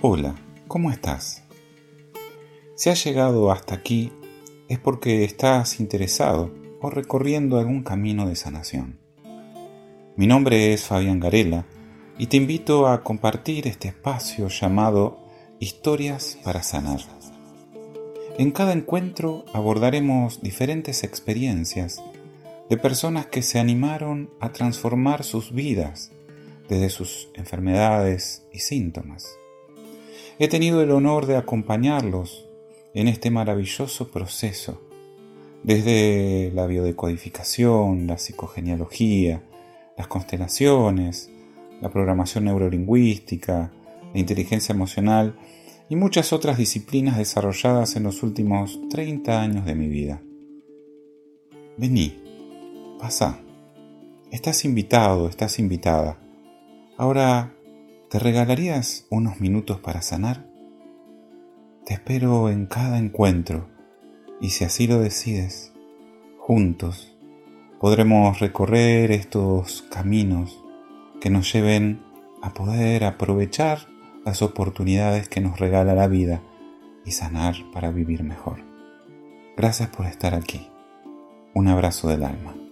Hola, ¿cómo estás? Si has llegado hasta aquí es porque estás interesado o recorriendo algún camino de sanación. Mi nombre es Fabián Garela y te invito a compartir este espacio llamado Historias para Sanar. En cada encuentro abordaremos diferentes experiencias de personas que se animaron a transformar sus vidas desde sus enfermedades y síntomas He tenido el honor de acompañarlos en este maravilloso proceso, desde la biodecodificación, la psicogenealogía, las constelaciones, la programación neurolingüística, la inteligencia emocional y muchas otras disciplinas desarrolladas en los últimos 30 años de mi vida. Vení, pasa. Estás invitado, estás invitada. Ahora ¿Te regalarías unos minutos para sanar? Te espero en cada encuentro y si así lo decides, juntos podremos recorrer estos caminos que nos lleven a poder aprovechar las oportunidades que nos regala la vida y sanar para vivir mejor. Gracias por estar aquí. Un abrazo del alma.